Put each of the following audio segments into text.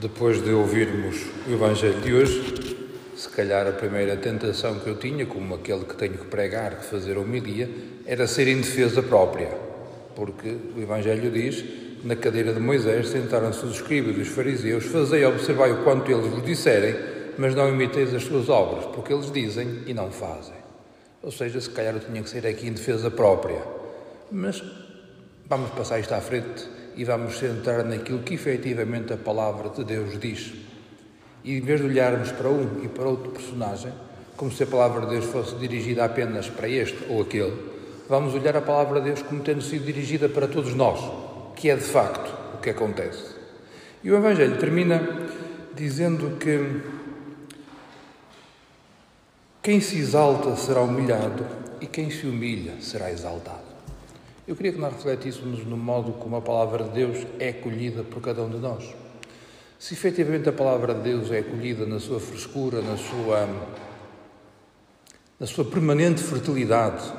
Depois de ouvirmos o Evangelho de hoje, se calhar a primeira tentação que eu tinha, como aquele que tenho que pregar, que fazer homilia, era ser em defesa própria, porque o Evangelho diz: na cadeira de Moisés sentaram-se os escribas e os fariseus, fazei observar o quanto eles vos disserem, mas não imiteis as suas obras, porque eles dizem e não fazem. Ou seja, se calhar eu tinha que ser aqui em defesa própria. Mas vamos passar isto à frente e vamos centrar naquilo que efetivamente a palavra de Deus diz. E em vez de olharmos para um e para outro personagem, como se a palavra de Deus fosse dirigida apenas para este ou aquele, vamos olhar a palavra de Deus como tendo sido dirigida para todos nós, que é de facto o que acontece. E o Evangelho termina dizendo que quem se exalta será humilhado e quem se humilha será exaltado. Eu queria que nós refletíssemos no modo como a palavra de Deus é acolhida por cada um de nós. Se efetivamente a palavra de Deus é acolhida na sua frescura, na sua, na sua permanente fertilidade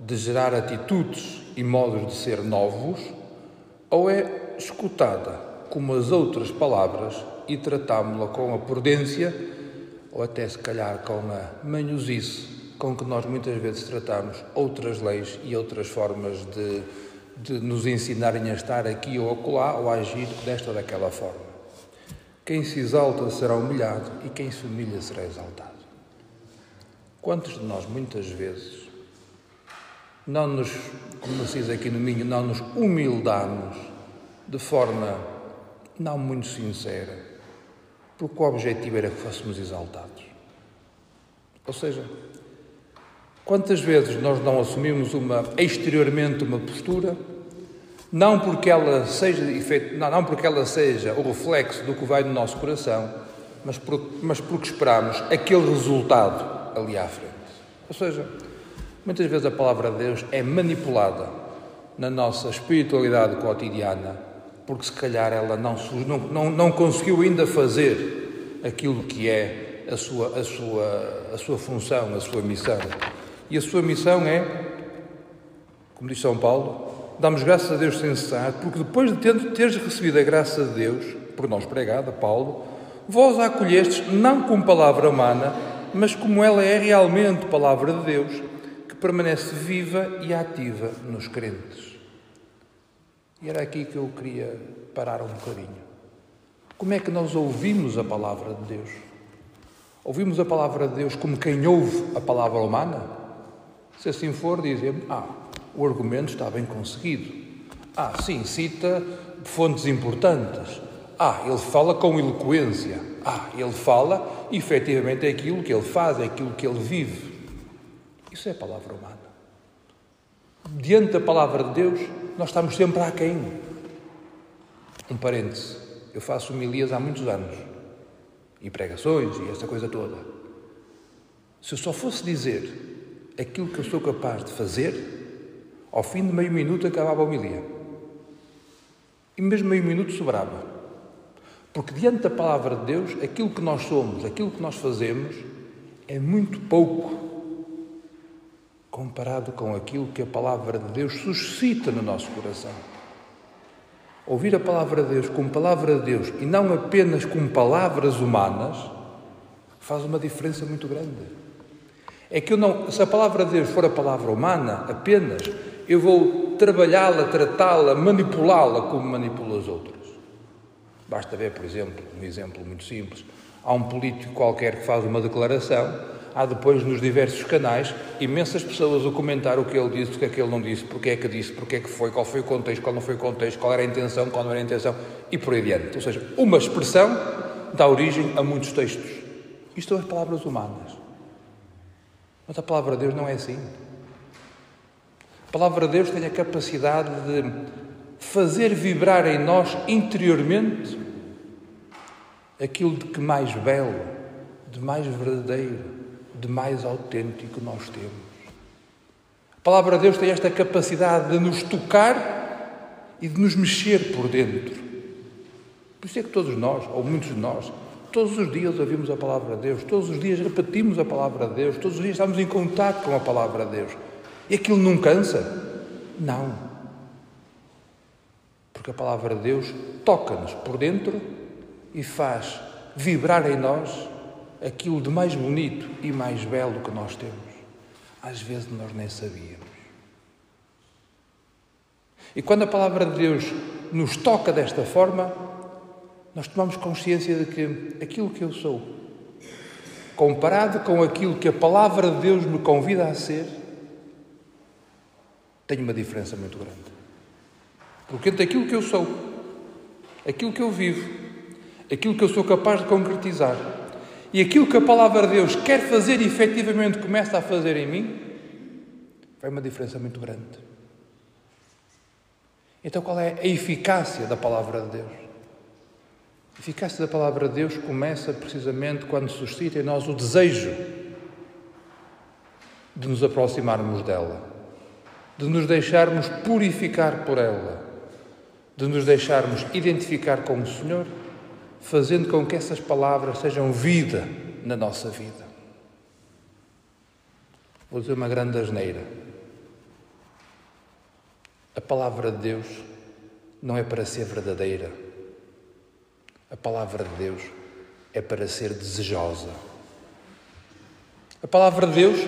de gerar atitudes e modos de ser novos, ou é escutada como as outras palavras e tratámo-la com a prudência ou até se calhar com a manhosice com que nós muitas vezes tratamos outras leis e outras formas de, de nos ensinarem a estar aqui ou acolá ou a agir desta ou daquela forma. Quem se exalta será humilhado e quem se humilha será exaltado. Quantos de nós, muitas vezes, não nos, como se diz aqui no Minho, não nos humildamos de forma não muito sincera, porque o objetivo era que fôssemos exaltados. Ou seja, Quantas vezes nós não assumimos uma, exteriormente uma postura, não porque ela seja não, não porque ela seja o reflexo do que vai no nosso coração, mas, por, mas porque esperamos aquele resultado ali à frente. Ou seja, muitas vezes a palavra de Deus é manipulada na nossa espiritualidade cotidiana, porque se calhar ela não, não, não, não conseguiu ainda fazer aquilo que é a sua, a, sua, a sua função, a sua missão. E a sua missão é, como diz São Paulo, damos graças a Deus sem cessar, porque depois de teres recebido a graça de Deus, por nós pregada, Paulo, vós a acolhestes não como palavra humana, mas como ela é realmente palavra de Deus, que permanece viva e ativa nos crentes. E era aqui que eu queria parar um bocadinho. Como é que nós ouvimos a palavra de Deus? Ouvimos a palavra de Deus como quem ouve a palavra humana? Se assim for, dizemos, ah, o argumento está bem conseguido. Ah, sim, cita fontes importantes. Ah, ele fala com eloquência. Ah, ele fala, efetivamente, é aquilo que ele faz, é aquilo que ele vive. Isso é a palavra humana. Diante da palavra de Deus, nós estamos sempre aquém. Um parêntese. Eu faço homilias há muitos anos. E pregações e essa coisa toda. Se eu só fosse dizer aquilo que eu sou capaz de fazer, ao fim de meio minuto acabava a homilia. E mesmo meio minuto sobrava. Porque diante da palavra de Deus, aquilo que nós somos, aquilo que nós fazemos, é muito pouco comparado com aquilo que a palavra de Deus suscita no nosso coração. Ouvir a palavra de Deus como palavra de Deus e não apenas com palavras humanas faz uma diferença muito grande. É que eu não, se a palavra de Deus for a palavra humana apenas, eu vou trabalhá-la, tratá-la, manipulá-la como manipulo as outras. Basta ver, por exemplo, um exemplo muito simples. Há um político qualquer que faz uma declaração, há depois nos diversos canais imensas pessoas a comentar o que ele disse, o que é que ele não disse, porque é que disse, porque é que foi, qual foi o contexto, qual não foi o contexto, qual era a intenção, qual não era a intenção, e por aí adiante. Ou seja, uma expressão dá origem a muitos textos. Isto são as palavras humanas. Mas a palavra de Deus não é assim. A palavra de Deus tem a capacidade de fazer vibrar em nós interiormente aquilo de que mais belo, de mais verdadeiro, de mais autêntico nós temos. A palavra de Deus tem esta capacidade de nos tocar e de nos mexer por dentro. Por isso é que todos nós, ou muitos de nós, Todos os dias ouvimos a palavra de Deus, todos os dias repetimos a palavra de Deus, todos os dias estamos em contato com a palavra de Deus. E aquilo não cansa? Não. Porque a palavra de Deus toca-nos por dentro e faz vibrar em nós aquilo de mais bonito e mais belo que nós temos. Às vezes nós nem sabíamos. E quando a palavra de Deus nos toca desta forma, nós tomamos consciência de que aquilo que eu sou, comparado com aquilo que a palavra de Deus me convida a ser, tem uma diferença muito grande. Porque entre aquilo que eu sou, aquilo que eu vivo, aquilo que eu sou capaz de concretizar e aquilo que a palavra de Deus quer fazer e efetivamente começa a fazer em mim, vai uma diferença muito grande. Então, qual é a eficácia da palavra de Deus? A eficácia da palavra de Deus começa precisamente quando suscita em nós o desejo de nos aproximarmos dela, de nos deixarmos purificar por ela, de nos deixarmos identificar com o Senhor, fazendo com que essas palavras sejam vida na nossa vida. Vou dizer uma grande asneira. A palavra de Deus não é para ser verdadeira. A palavra de Deus é para ser desejosa. A palavra de Deus,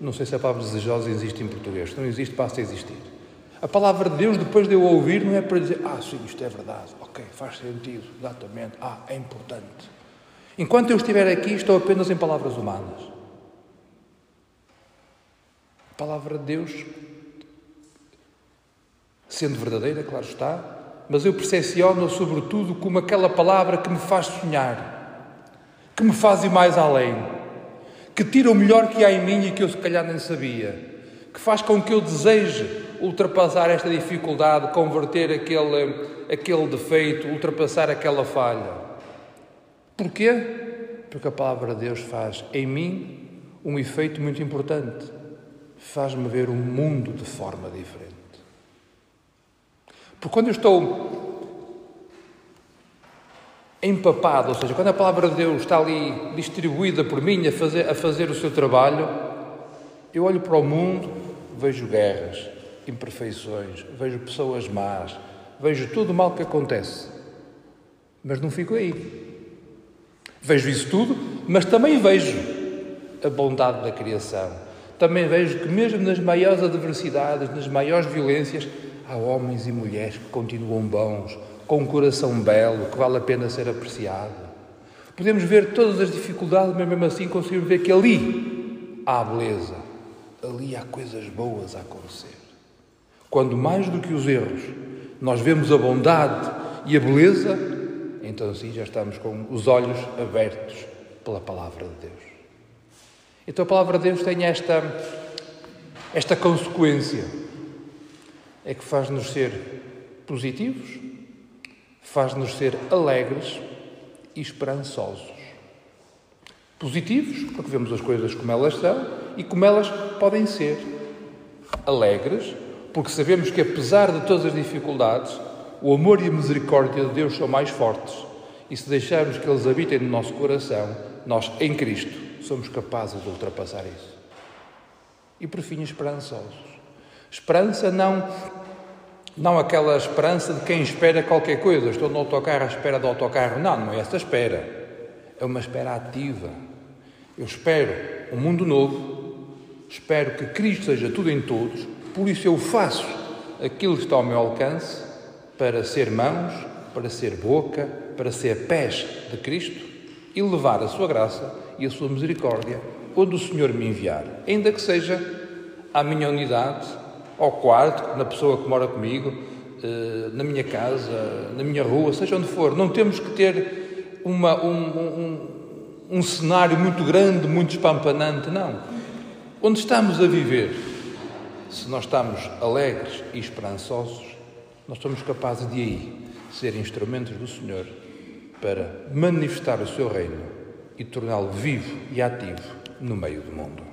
não sei se a palavra desejosa existe em português, não existe, passa a existir. A palavra de Deus, depois de eu ouvir, não é para dizer, ah, sim, isto é verdade, ok, faz sentido, exatamente, ah, é importante. Enquanto eu estiver aqui, estou apenas em palavras humanas. A palavra de Deus sendo verdadeira, claro está, mas eu percepciono sobretudo como aquela palavra que me faz sonhar, que me faz ir mais além, que tira o melhor que há em mim e que eu se calhar nem sabia, que faz com que eu deseje ultrapassar esta dificuldade, converter aquele, aquele defeito, ultrapassar aquela falha. Porquê? Porque a palavra de Deus faz em mim um efeito muito importante. Faz-me ver o mundo de forma diferente. Porque quando eu estou empapado, ou seja, quando a palavra de Deus está ali distribuída por mim a fazer, a fazer o seu trabalho, eu olho para o mundo, vejo guerras, imperfeições, vejo pessoas más, vejo tudo o mal que acontece. Mas não fico aí. Vejo isso tudo, mas também vejo a bondade da criação. Também vejo que, mesmo nas maiores adversidades, nas maiores violências, há homens e mulheres que continuam bons, com um coração belo, que vale a pena ser apreciado. Podemos ver todas as dificuldades, mas mesmo assim conseguimos ver que ali há beleza, ali há coisas boas a acontecer. Quando mais do que os erros nós vemos a bondade e a beleza, então assim já estamos com os olhos abertos pela palavra de Deus. Então a palavra de Deus tem esta, esta consequência é que faz-nos ser positivos, faz-nos ser alegres e esperançosos. Positivos, porque vemos as coisas como elas são e como elas podem ser. Alegres, porque sabemos que apesar de todas as dificuldades, o amor e a misericórdia de Deus são mais fortes. E se deixarmos que eles habitem no nosso coração, nós, em Cristo, somos capazes de ultrapassar isso. E por fim, esperançosos Esperança não não aquela esperança de quem espera qualquer coisa. Estou no autocarro à espera do autocarro. Não, não é essa espera. É uma espera ativa. Eu espero um mundo novo. Espero que Cristo seja tudo em todos. Por isso eu faço aquilo que está ao meu alcance para ser mãos, para ser boca, para ser pés de Cristo e levar a sua graça e a sua misericórdia onde o Senhor me enviar. Ainda que seja à minha unidade, ao quarto, na pessoa que mora comigo, eh, na minha casa, na minha rua, seja onde for. Não temos que ter uma, um, um, um cenário muito grande, muito espampanante, não. Onde estamos a viver, se nós estamos alegres e esperançosos, nós somos capazes de aí ser instrumentos do Senhor para manifestar o seu reino e torná-lo vivo e ativo no meio do mundo.